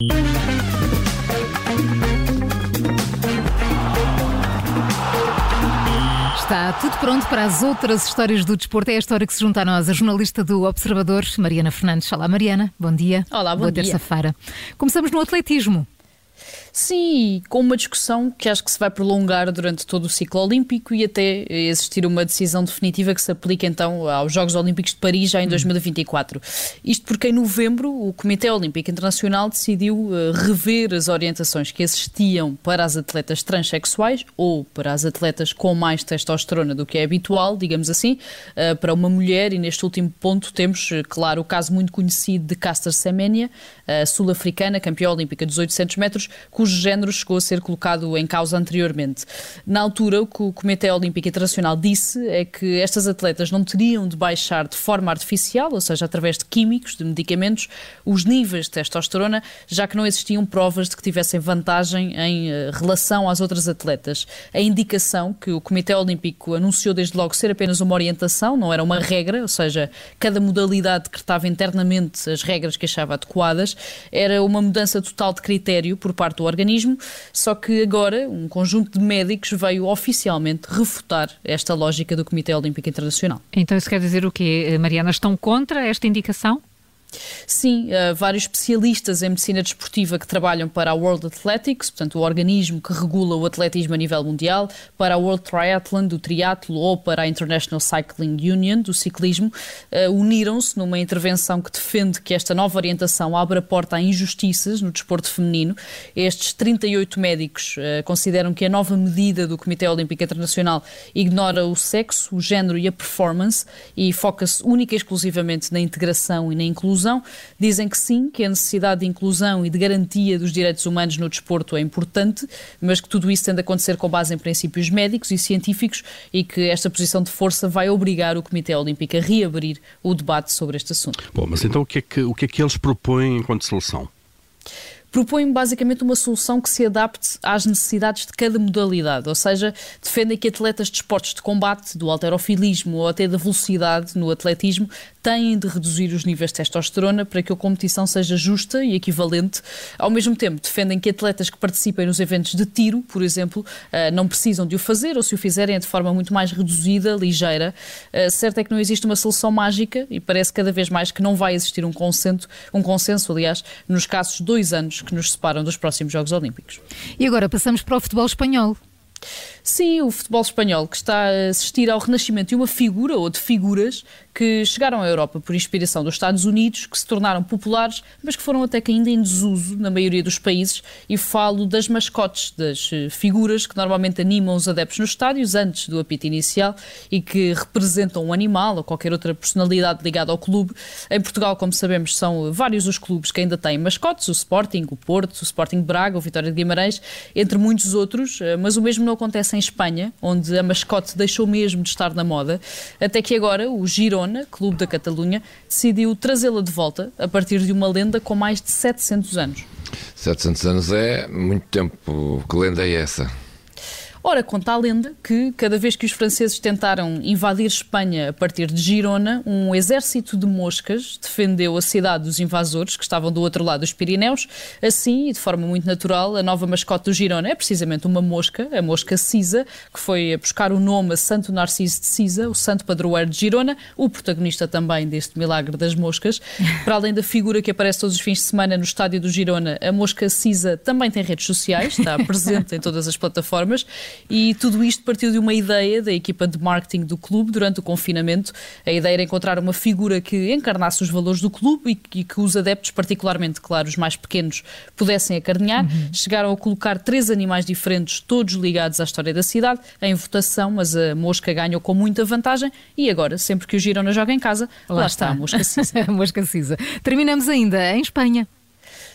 Está tudo pronto para as outras histórias do desporto. É a história que se junta a nós, a jornalista do Observador, Mariana Fernandes. Olá, Mariana. Bom dia. Olá, bom Boa dia. terça-feira. Começamos no atletismo. Sim, com uma discussão que acho que se vai prolongar durante todo o ciclo olímpico e até existir uma decisão definitiva que se aplique então aos Jogos Olímpicos de Paris já em 2024. Isto porque em novembro o Comitê Olímpico Internacional decidiu uh, rever as orientações que existiam para as atletas transexuais ou para as atletas com mais testosterona do que é habitual, digamos assim, uh, para uma mulher e neste último ponto temos, uh, claro, o caso muito conhecido de Caster Semenya, sul-africana, campeã olímpica dos 800 metros, cujo género chegou a ser colocado em causa anteriormente. Na altura, o que o Comitê Olímpico Internacional disse é que estas atletas não teriam de baixar de forma artificial, ou seja, através de químicos, de medicamentos, os níveis de testosterona, já que não existiam provas de que tivessem vantagem em uh, relação às outras atletas. A indicação que o Comitê Olímpico anunciou desde logo ser apenas uma orientação, não era uma regra, ou seja, cada modalidade decretava internamente as regras que achava adequadas, era uma mudança total de critério por parte do organismo, só que agora um conjunto de médicos veio oficialmente refutar esta lógica do Comitê Olímpico Internacional. Então isso quer dizer o quê, Mariana? Estão contra esta indicação? Sim, uh, vários especialistas em medicina desportiva que trabalham para a World Athletics, portanto, o organismo que regula o atletismo a nível mundial, para a World Triathlon, do triatlo, ou para a International Cycling Union, do ciclismo, uh, uniram-se numa intervenção que defende que esta nova orientação abre a porta a injustiças no desporto feminino. Estes 38 médicos uh, consideram que a nova medida do Comitê Olímpico Internacional ignora o sexo, o género e a performance e foca-se única e exclusivamente na integração e na inclusão inclusão. Dizem que sim, que a necessidade de inclusão e de garantia dos direitos humanos no desporto é importante, mas que tudo isso tem de acontecer com base em princípios médicos e científicos e que esta posição de força vai obrigar o Comitê Olímpico a reabrir o debate sobre este assunto. Bom, mas então o que é que, o que, é que eles propõem enquanto solução? Propõem basicamente uma solução que se adapte às necessidades de cada modalidade, ou seja, defendem que atletas de esportes de combate, do alterofilismo ou até da velocidade no atletismo têm de reduzir os níveis de testosterona para que a competição seja justa e equivalente. Ao mesmo tempo, defendem que atletas que participem nos eventos de tiro, por exemplo, eh, não precisam de o fazer ou se o fizerem é de forma muito mais reduzida, ligeira. Eh, certo é que não existe uma solução mágica e parece cada vez mais que não vai existir um consenso, um consenso aliás, nos casos dois anos que nos separam dos próximos Jogos Olímpicos. E agora passamos para o futebol espanhol. Sim, o futebol espanhol que está a assistir ao renascimento de uma figura ou de figuras que chegaram à Europa por inspiração dos Estados Unidos, que se tornaram populares, mas que foram até que ainda em desuso na maioria dos países. E falo das mascotes, das eh, figuras que normalmente animam os adeptos nos estádios antes do apito inicial e que representam um animal ou qualquer outra personalidade ligada ao clube. Em Portugal, como sabemos, são vários os clubes que ainda têm mascotes: o Sporting, o Porto, o Sporting Braga, o Vitória de Guimarães, entre muitos outros, eh, mas o mesmo não acontece em Espanha, onde a mascote deixou mesmo de estar na moda, até que agora o Girona, clube da Catalunha, decidiu trazê-la de volta a partir de uma lenda com mais de 700 anos. 700 anos é muito tempo. Que lenda é essa? Ora, conta a lenda que, cada vez que os franceses tentaram invadir Espanha a partir de Girona, um exército de moscas defendeu a cidade dos invasores, que estavam do outro lado dos Pirineus. Assim, e de forma muito natural, a nova mascote do Girona é precisamente uma mosca, a mosca Cisa, que foi a buscar o nome a Santo Narciso de Cisa, o santo padroeiro de Girona, o protagonista também deste milagre das moscas. Para além da figura que aparece todos os fins de semana no estádio do Girona, a mosca Cisa também tem redes sociais, está presente em todas as plataformas e tudo isto partiu de uma ideia da equipa de marketing do clube durante o confinamento. A ideia era encontrar uma figura que encarnasse os valores do clube e que, os adeptos, particularmente, claro, os mais pequenos, pudessem acarinhar. Uhum. Chegaram a colocar três animais diferentes, todos ligados à história da cidade, em votação, mas a mosca ganhou com muita vantagem e agora, sempre que o Girona joga em casa, lá, lá está. está a mosca cisa. a mosca cisa. Terminamos ainda em Espanha.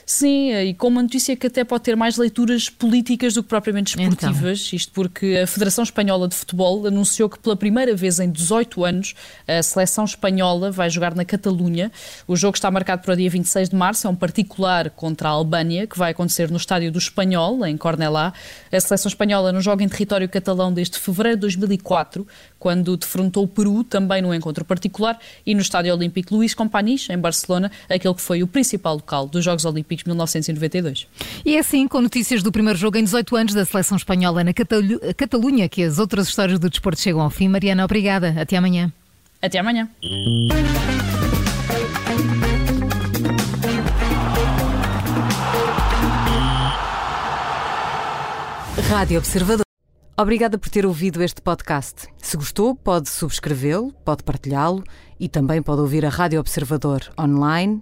Sim, e com uma notícia que até pode ter mais leituras políticas do que propriamente esportivas, então. isto porque a Federação Espanhola de Futebol anunciou que pela primeira vez em 18 anos a seleção espanhola vai jogar na Catalunha. O jogo está marcado para o dia 26 de março, é um particular contra a Albânia, que vai acontecer no estádio do Espanhol, em Cornelá. A seleção espanhola não joga em território catalão desde fevereiro de 2004, quando defrontou o Peru, também num encontro particular, e no Estádio Olímpico Luís Companys, em Barcelona, aquele que foi o principal local dos Jogos Olímpicos 1992. E é assim, com notícias do primeiro jogo em 18 anos da seleção espanhola na Catalunha, que as outras histórias do desporto chegam ao fim. Mariana, obrigada. Até amanhã. Até amanhã. Rádio Observador. Obrigada por ter ouvido este podcast. Se gostou, pode subscrevê-lo, pode partilhá-lo e também pode ouvir a Rádio Observador online